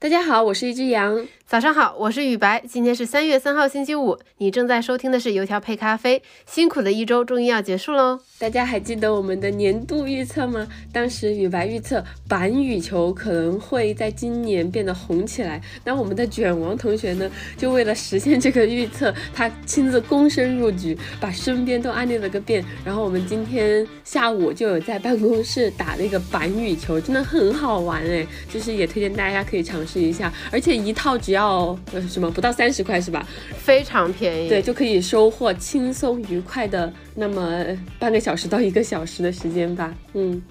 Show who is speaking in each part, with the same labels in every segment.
Speaker 1: 大家好，我是一只羊。
Speaker 2: 早上好，我是雨白。今天是三月三号，星期五。你正在收听的是油条配咖啡。辛苦的一周终于要结束喽。
Speaker 1: 大家还记得我们的年度预测吗？当时雨白预测板羽球可能会在今年变得红起来。那我们的卷王同学呢，就为了实现这个预测，他亲自躬身入局，把身边都安利了个遍。然后我们今天下午就有在办公室打那个板羽球，真的很好玩哎，就是也推荐大家可以尝。试一下，而且一套只要呃什么不到三十块是吧？
Speaker 2: 非常便宜，
Speaker 1: 对，就可以收获轻松愉快的那么半个小时到一个小时的时间吧。嗯，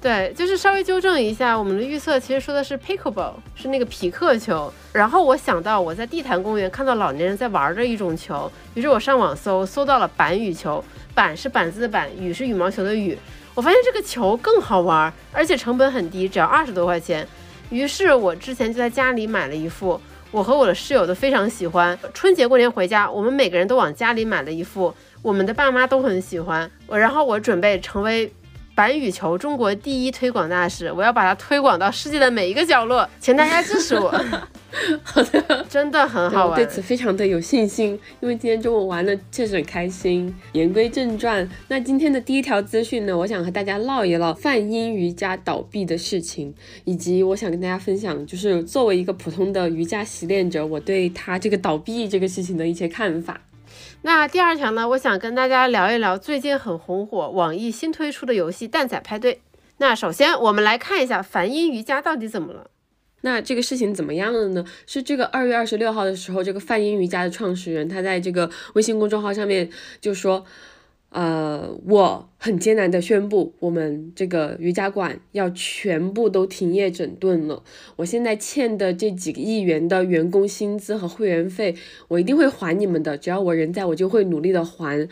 Speaker 2: 对，就是稍微纠正一下，我们的预测其实说的是 pickleball，是那个皮克球。然后我想到我在地坛公园看到老年人在玩的一种球，于是我上网搜，搜到了板羽球，板是板子的板，羽是羽毛球的羽。我发现这个球更好玩，而且成本很低，只要二十多块钱。于是我之前就在家里买了一副，我和我的室友都非常喜欢。春节过年回家，我们每个人都往家里买了一副，我们的爸妈都很喜欢。我然后我准备成为板羽球中国第一推广大使，我要把它推广到世界的每一个角落，请大家支持我。
Speaker 1: 好的，
Speaker 2: 真的很好玩，
Speaker 1: 对此非常的有信心，因为今天中午玩的确实很开心。言归正传，那今天的第一条资讯呢，我想和大家唠一唠泛音瑜伽倒闭的事情，以及我想跟大家分享，就是作为一个普通的瑜伽习练者，我对他这个倒闭这个事情的一些看法。
Speaker 2: 那第二条呢，我想跟大家聊一聊最近很红火，网易新推出的游戏蛋仔派对。那首先我们来看一下梵音瑜伽到底怎么了。
Speaker 1: 那这个事情怎么样了呢？是这个二月二十六号的时候，这个梵音瑜伽的创始人他在这个微信公众号上面就说，呃，我很艰难的宣布，我们这个瑜伽馆要全部都停业整顿了。我现在欠的这几个亿元的员工薪资和会员费，我一定会还你们的，只要我人在，我就会努力的还。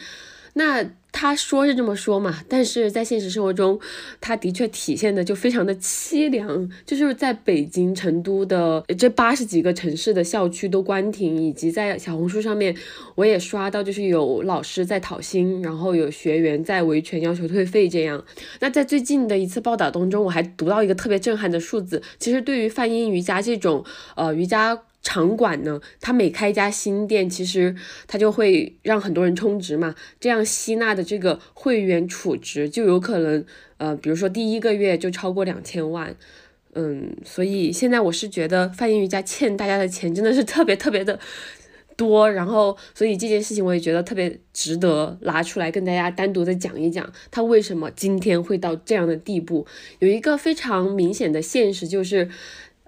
Speaker 1: 那他说是这么说嘛，但是在现实生活中，他的确体现的就非常的凄凉。就是在北京、成都的这八十几个城市的校区都关停，以及在小红书上面，我也刷到就是有老师在讨薪，然后有学员在维权要求退费这样。那在最近的一次报道当中，我还读到一个特别震撼的数字，其实对于泛音瑜伽这种呃瑜伽。场馆呢，它每开一家新店，其实它就会让很多人充值嘛，这样吸纳的这个会员储值就有可能，呃，比如说第一个月就超过两千万，嗯，所以现在我是觉得泛音瑜伽欠大家的钱真的是特别特别的多，然后所以这件事情我也觉得特别值得拿出来跟大家单独的讲一讲，它为什么今天会到这样的地步，有一个非常明显的现实就是。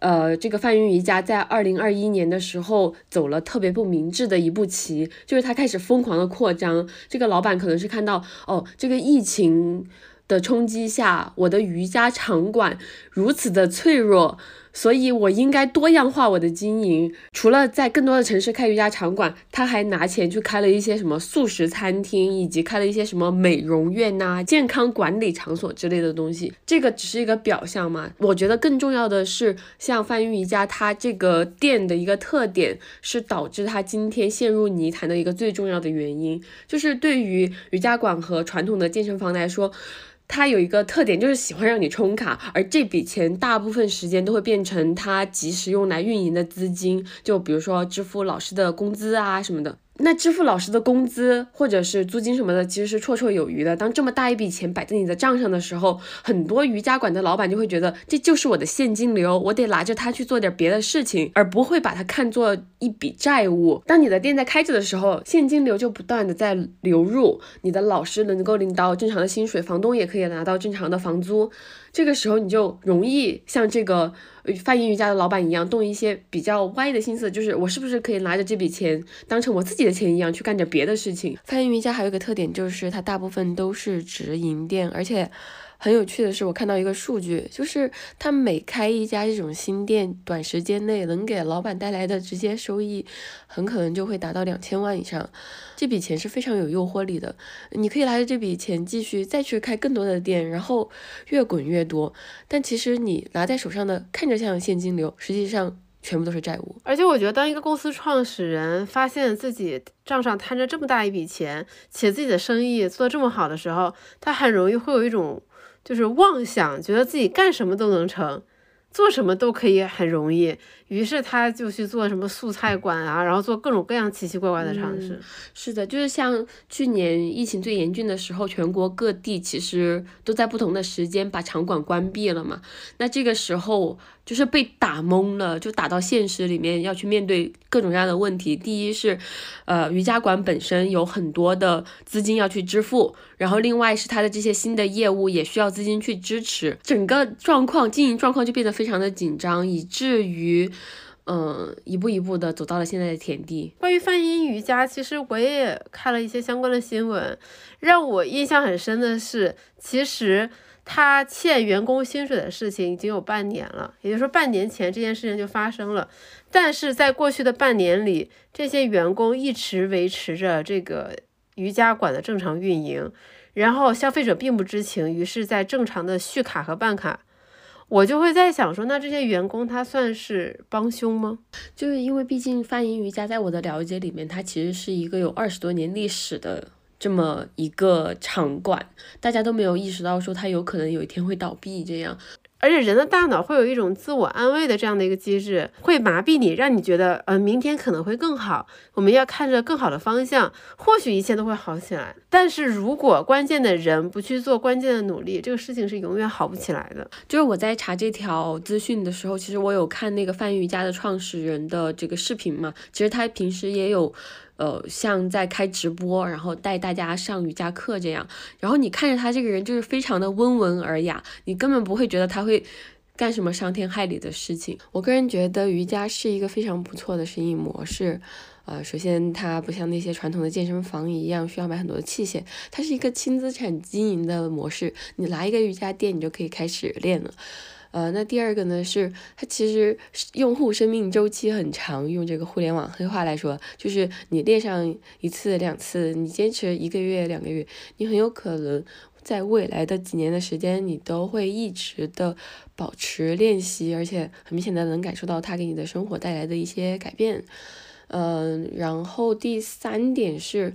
Speaker 1: 呃，这个泛云瑜伽在二零二一年的时候走了特别不明智的一步棋，就是他开始疯狂的扩张。这个老板可能是看到，哦，这个疫情的冲击下，我的瑜伽场馆如此的脆弱。所以，我应该多样化我的经营。除了在更多的城市开瑜伽场馆，他还拿钱去开了一些什么素食餐厅，以及开了一些什么美容院呐、健康管理场所之类的东西。这个只是一个表象嘛？我觉得更重要的是，像泛音瑜伽，它这个店的一个特点是导致它今天陷入泥潭的一个最重要的原因，就是对于瑜伽馆和传统的健身房来说。它有一个特点，就是喜欢让你充卡，而这笔钱大部分时间都会变成它及时用来运营的资金，就比如说支付老师的工资啊什么的。那支付老师的工资或者是租金什么的，其实是绰绰有余的。当这么大一笔钱摆在你的账上的时候，很多瑜伽馆的老板就会觉得这就是我的现金流，我得拿着它去做点别的事情，而不会把它看作一笔债务。当你的店在开着的时候，现金流就不断的在流入，你的老师能够领到正常的薪水，房东也可以拿到正常的房租。这个时候你就容易像这个发音瑜伽的老板一样，动一些比较歪的心思，就是我是不是可以拿着这笔钱当成我自己的钱一样去干点别的事情？发音瑜伽还有一个特点就是它大部分都是直营店，而且。很有趣的是，我看到一个数据，就是他每开一家这种新店，短时间内能给老板带来的直接收益，很可能就会达到两千万以上。这笔钱是非常有诱惑力的，你可以拿着这笔钱继续再去开更多的店，然后越滚越多。但其实你拿在手上的看着像现金流，实际上全部都是债务。
Speaker 2: 而且我觉得，当一个公司创始人发现自己账上摊着这么大一笔钱，且自己的生意做得这么好的时候，他很容易会有一种。就是妄想，觉得自己干什么都能成，做什么都可以很容易。于是他就去做什么素菜馆啊，然后做各种各样奇奇怪怪的尝试。
Speaker 1: 是的，就是像去年疫情最严峻的时候，全国各地其实都在不同的时间把场馆关闭了嘛。那这个时候就是被打懵了，就打到现实里面要去面对各种各样的问题。第一是，呃，瑜伽馆本身有很多的资金要去支付，然后另外是它的这些新的业务也需要资金去支持，整个状况经营状况就变得非常的紧张，以至于。嗯，一步一步的走到了现在的田地。
Speaker 2: 关于泛音瑜伽，其实我也看了一些相关的新闻，让我印象很深的是，其实他欠员工薪水的事情已经有半年了，也就是说半年前这件事情就发生了。但是在过去的半年里，这些员工一直维持着这个瑜伽馆的正常运营，然后消费者并不知情，于是，在正常的续卡和办卡。我就会在想说，那这些员工他算是帮凶吗？
Speaker 1: 就是因为毕竟泛音瑜伽在我的了解里面，它其实是一个有二十多年历史的这么一个场馆，大家都没有意识到说它有可能有一天会倒闭这样。
Speaker 2: 而且人的大脑会有一种自我安慰的这样的一个机制，会麻痹你，让你觉得，呃，明天可能会更好。我们要看着更好的方向，或许一切都会好起来。但是如果关键的人不去做关键的努力，这个事情是永远好不起来的。
Speaker 1: 就是我在查这条资讯的时候，其实我有看那个泛瑜伽的创始人的这个视频嘛，其实他平时也有。呃，像在开直播，然后带大家上瑜伽课这样，然后你看着他这个人就是非常的温文尔雅，你根本不会觉得他会干什么伤天害理的事情。我个人觉得瑜伽是一个非常不错的生意模式。呃，首先它不像那些传统的健身房一样需要买很多的器械，它是一个轻资产经营的模式。你来一个瑜伽店，你就可以开始练了。呃，那第二个呢，是它其实用户生命周期很长，用这个互联网黑话来说，就是你练上一次两次，你坚持一个月两个月，你很有可能在未来的几年的时间，你都会一直的保持练习，而且很明显的能感受到它给你的生活带来的一些改变。嗯，然后第三点是。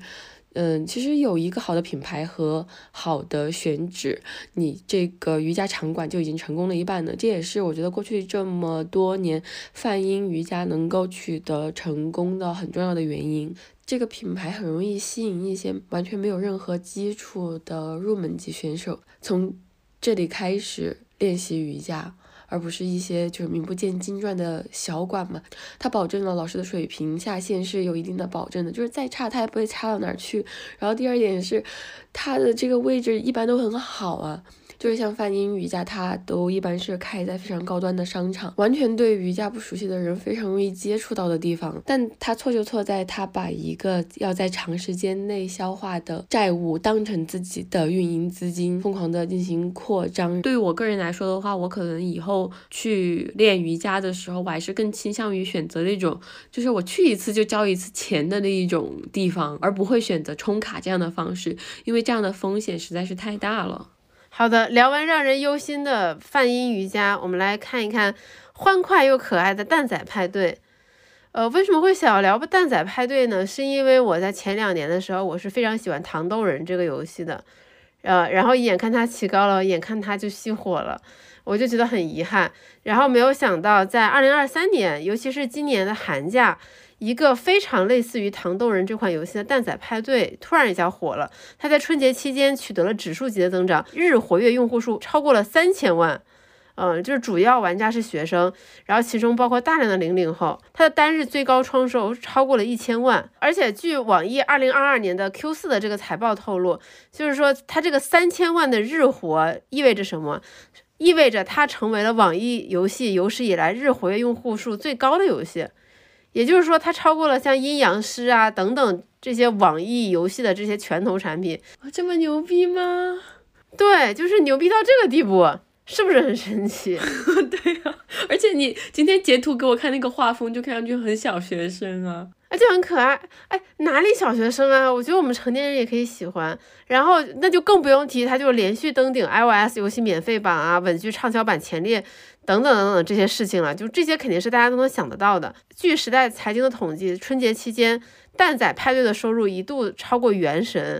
Speaker 1: 嗯，其实有一个好的品牌和好的选址，你这个瑜伽场馆就已经成功了一半了。这也是我觉得过去这么多年泛音瑜伽能够取得成功的很重要的原因。这个品牌很容易吸引一些完全没有任何基础的入门级选手，从这里开始练习瑜伽。而不是一些就是名不见经传的小馆嘛，它保证了老师的水平下限是有一定的保证的，就是再差它也不会差到哪儿去。然后第二点是，它的这个位置一般都很好啊。就是像泛音瑜伽，它都一般是开在非常高端的商场，完全对瑜伽不熟悉的人非常容易接触到的地方。但它错就错在它把一个要在长时间内消化的债务当成自己的运营资金，疯狂的进行扩张。对于我个人来说的话，我可能以后去练瑜伽的时候，我还是更倾向于选择那种，就是我去一次就交一次钱的那一种地方，而不会选择充卡这样的方式，因为这样的风险实在是太大了。
Speaker 2: 好的，聊完让人忧心的泛音瑜伽，我们来看一看欢快又可爱的蛋仔派对。呃，为什么会想要聊蛋仔派对呢？是因为我在前两年的时候，我是非常喜欢糖豆人这个游戏的，呃，然后眼看它起高了，眼看它就熄火了，我就觉得很遗憾。然后没有想到，在二零二三年，尤其是今年的寒假。一个非常类似于《糖豆人》这款游戏的蛋仔派对突然一下火了，它在春节期间取得了指数级的增长，日活跃用户数超过了三千万。嗯，就是主要玩家是学生，然后其中包括大量的零零后，它的单日最高创收超过了一千万。而且据网易二零二二年的 Q 四的这个财报透露，就是说它这个三千万的日活意味着什么？意味着它成为了网易游戏有史以来日活跃用户数最高的游戏。也就是说，它超过了像阴阳师啊等等这些网易游戏的这些拳头产品，
Speaker 1: 这么牛逼吗？
Speaker 2: 对，就是牛逼到这个地步，是不是很神奇？
Speaker 1: 对呀，而且你今天截图给我看那个画风，就看上去很小学生啊。
Speaker 2: 而且很可爱，哎，哪里小学生啊？我觉得我们成年人也可以喜欢。然后那就更不用提，它就连续登顶 iOS 游戏免费榜啊，稳居畅销榜前列，等等等等这些事情了。就这些肯定是大家都能想得到的。据时代财经的统计，春节期间蛋仔派对的收入一度超过《原神》。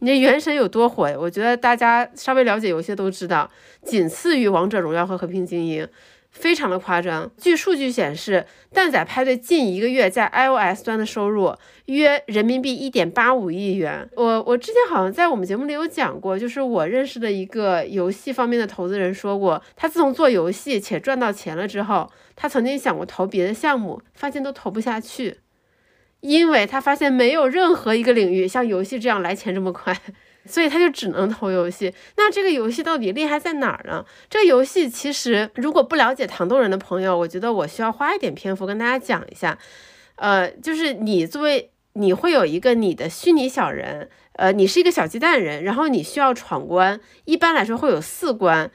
Speaker 2: 你这《原神》有多火？我觉得大家稍微了解游戏都知道，仅次于《王者荣耀》和《和平精英》。非常的夸张。据数据显示，蛋仔派对近一个月在 iOS 端的收入约人民币一点八五亿元。我我之前好像在我们节目里有讲过，就是我认识的一个游戏方面的投资人说过，他自从做游戏且赚到钱了之后，他曾经想过投别的项目，发现都投不下去，因为他发现没有任何一个领域像游戏这样来钱这么快。所以他就只能投游戏。那这个游戏到底厉害在哪儿呢？这游戏其实如果不了解糖豆人的朋友，我觉得我需要花一点篇幅跟大家讲一下。呃，就是你作为你会有一个你的虚拟小人，呃，你是一个小鸡蛋人，然后你需要闯关，一般来说会有四关。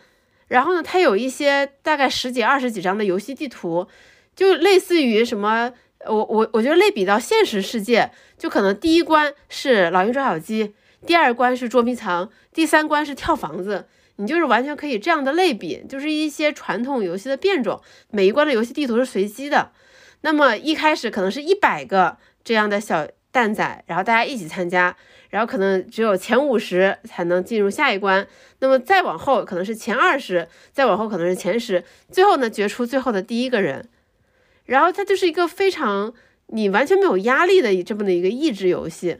Speaker 2: 然后呢，它有一些大概十几、二十几张的游戏地图，就类似于什么，我我我觉得类比到现实世界，就可能第一关是老鹰捉小鸡。第二关是捉迷藏，第三关是跳房子，你就是完全可以这样的类比，就是一些传统游戏的变种。每一关的游戏地图是随机的，那么一开始可能是一百个这样的小蛋仔，然后大家一起参加，然后可能只有前五十才能进入下一关，那么再往后可能是前二十，再往后可能是前十，最后呢决出最后的第一个人，然后它就是一个非常你完全没有压力的这么的一个益智游戏。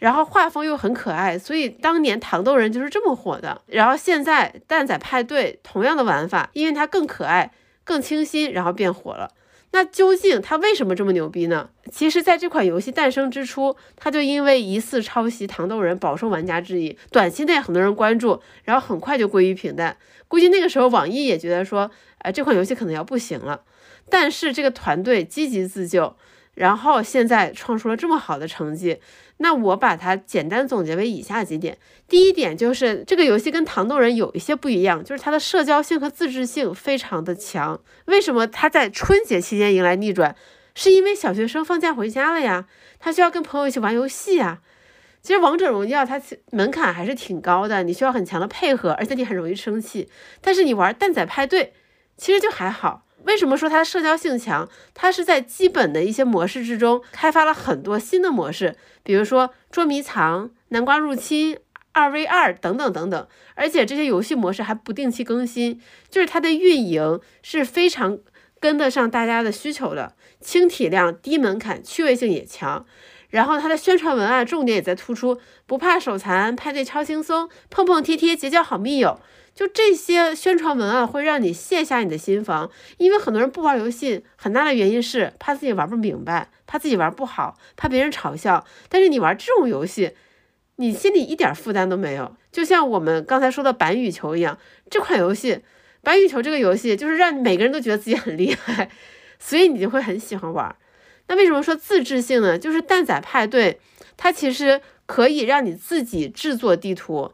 Speaker 2: 然后画风又很可爱，所以当年糖豆人就是这么火的。然后现在蛋仔派对同样的玩法，因为它更可爱、更清新，然后变火了。那究竟它为什么这么牛逼呢？其实，在这款游戏诞生之初，它就因为疑似抄袭糖豆人饱受玩家质疑，短期内很多人关注，然后很快就归于平淡。估计那个时候网易也觉得说，哎，这款游戏可能要不行了。但是这个团队积极自救，然后现在创出了这么好的成绩。那我把它简单总结为以下几点。第一点就是这个游戏跟糖豆人有一些不一样，就是它的社交性和自制性非常的强。为什么它在春节期间迎来逆转？是因为小学生放假回家了呀，他需要跟朋友一起玩游戏呀。其实王者荣耀它门槛还是挺高的，你需要很强的配合，而且你很容易生气。但是你玩蛋仔派对，其实就还好。为什么说它社交性强？它是在基本的一些模式之中开发了很多新的模式，比如说捉迷藏、南瓜入侵、二 v 二等等等等。而且这些游戏模式还不定期更新，就是它的运营是非常跟得上大家的需求的，轻体量、低门槛、趣味性也强。然后它的宣传文案重点也在突出，不怕手残，派对超轻松，碰碰贴贴结交好密友。就这些宣传文案会让你卸下你的心防，因为很多人不玩游戏，很大的原因是怕自己玩不明白，怕自己玩不好，怕别人嘲笑。但是你玩这种游戏，你心里一点负担都没有。就像我们刚才说的板羽球一样，这款游戏，板羽球这个游戏就是让每个人都觉得自己很厉害，所以你就会很喜欢玩。那为什么说自制性呢？就是蛋仔派对，它其实可以让你自己制作地图。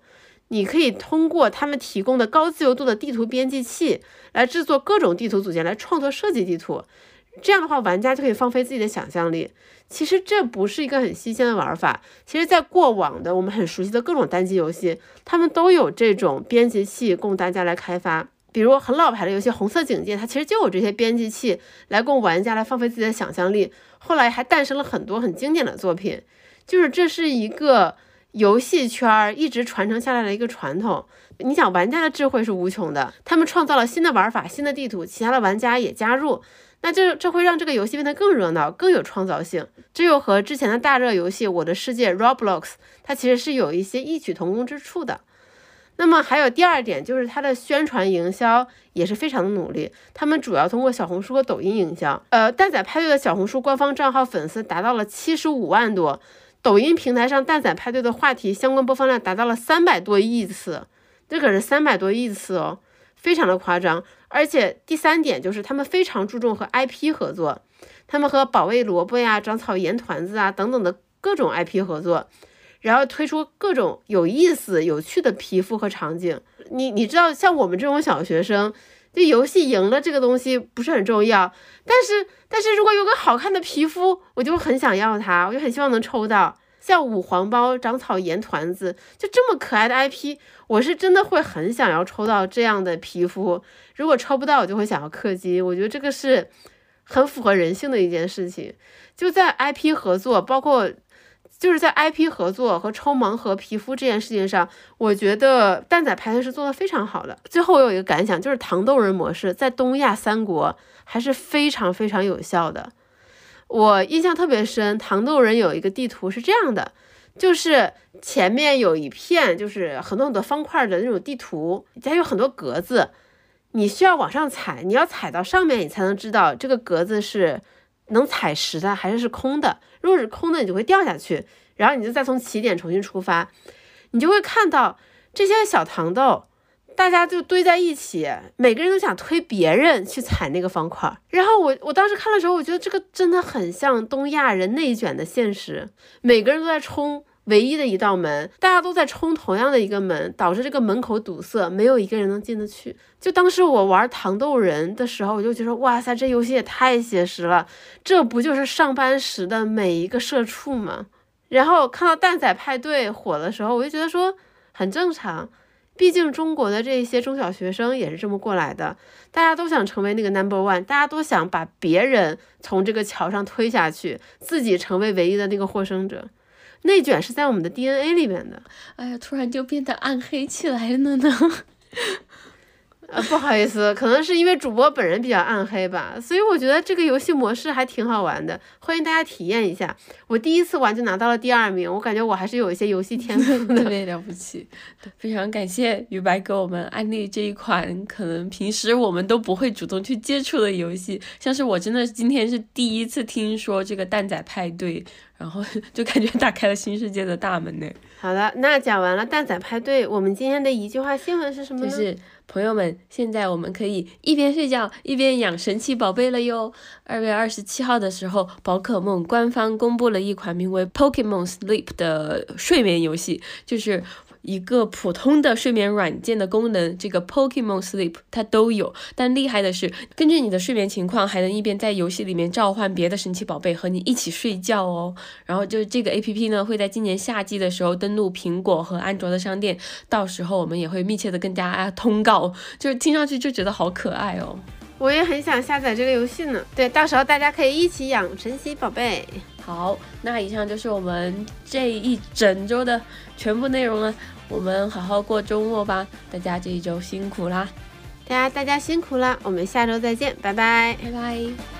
Speaker 2: 你可以通过他们提供的高自由度的地图编辑器来制作各种地图组件，来创作设计地图。这样的话，玩家就可以放飞自己的想象力。其实这不是一个很新鲜的玩法。其实，在过往的我们很熟悉的各种单机游戏，他们都有这种编辑器供大家来开发。比如很老牌的游戏《红色警戒》，它其实就有这些编辑器来供玩家来放飞自己的想象力。后来还诞生了很多很经典的作品，就是这是一个。游戏圈儿一直传承下来的一个传统，你想玩家的智慧是无穷的，他们创造了新的玩法、新的地图，其他的玩家也加入，那这这会让这个游戏变得更热闹、更有创造性。这又和之前的大热游戏《我的世界》（Roblox） 它其实是有一些异曲同工之处的。那么还有第二点，就是它的宣传营销也是非常的努力，他们主要通过小红书和抖音营销。呃，蛋仔派对的小红书官方账号粉丝达到了七十五万多。抖音平台上蛋仔派对的话题相关播放量达到了三百多亿次，这可是三百多亿次哦，非常的夸张。而且第三点就是他们非常注重和 IP 合作，他们和保卫萝卜呀、长草盐团子啊等等的各种 IP 合作，然后推出各种有意思、有趣的皮肤和场景。你你知道，像我们这种小学生。这游戏赢了这个东西不是很重要，但是但是如果有个好看的皮肤，我就很想要它，我就很希望能抽到像五黄包、长草盐团子，就这么可爱的 IP，我是真的会很想要抽到这样的皮肤。如果抽不到，我就会想要氪金。我觉得这个是很符合人性的一件事情。就在 IP 合作，包括就是在 IP 合作和抽盲盒皮肤这件事情上，我觉得蛋仔派对是做的非常好的。最后我有一个感想，就是糖豆人模式在东亚三国还是非常非常有效的。我印象特别深，糖豆人有一个地图是这样的，就是前面有一片就是很多很多方块的那种地图，它有很多格子，你需要往上踩，你要踩到上面，你才能知道这个格子是能踩实的还是是空的。如果是空的，你就会掉下去，然后你就再从起点重新出发，你就会看到这些小糖豆。大家就堆在一起，每个人都想推别人去踩那个方块。然后我我当时看的时候，我觉得这个真的很像东亚人内卷的现实，每个人都在冲唯一的一道门，大家都在冲同样的一个门，导致这个门口堵塞，没有一个人能进得去。就当时我玩糖豆人的时候，我就觉得哇塞，这游戏也太写实了，这不就是上班时的每一个社畜吗？然后看到蛋仔派对火的时候，我就觉得说很正常。毕竟中国的这些中小学生也是这么过来的，大家都想成为那个 number one，大家都想把别人从这个桥上推下去，自己成为唯一的那个获胜者。内卷是在我们的 DNA 里面的。
Speaker 1: 哎呀，突然就变得暗黑起来了呢。
Speaker 2: 呃，不好意思，可能是因为主播本人比较暗黑吧，所以我觉得这个游戏模式还挺好玩的，欢迎大家体验一下。我第一次玩就拿到了第二名，我感觉我还是有一些游戏天赋的，
Speaker 1: 特别了不起。非常感谢于白给我们安利这一款可能平时我们都不会主动去接触的游戏，像是我真的今天是第一次听说这个蛋仔派对。然后 就感觉打开了新世界的大门呢。
Speaker 2: 好的，那讲完了蛋仔派对，我们今天的一句话新闻是什么
Speaker 1: 呢？就是朋友们，现在我们可以一边睡觉一边养神奇宝贝了哟。二月二十七号的时候，宝可梦官方公布了一款名为 Pokemon Sleep 的睡眠游戏，就是。一个普通的睡眠软件的功能，这个 Pokemon Sleep 它都有，但厉害的是，根据你的睡眠情况，还能一边在游戏里面召唤别的神奇宝贝和你一起睡觉哦。然后就是这个 A P P 呢，会在今年夏季的时候登陆苹果和安卓的商店，到时候我们也会密切的跟大家通告，就是听上去就觉得好可爱哦。
Speaker 2: 我也很想下载这个游戏呢。对，到时候大家可以一起养神奇宝贝。
Speaker 1: 好，那以上就是我们这一整周的全部内容了。我们好好过周末吧，大家这一周辛苦啦！
Speaker 2: 大家大家辛苦啦，我们下周再见，拜拜，
Speaker 1: 拜拜。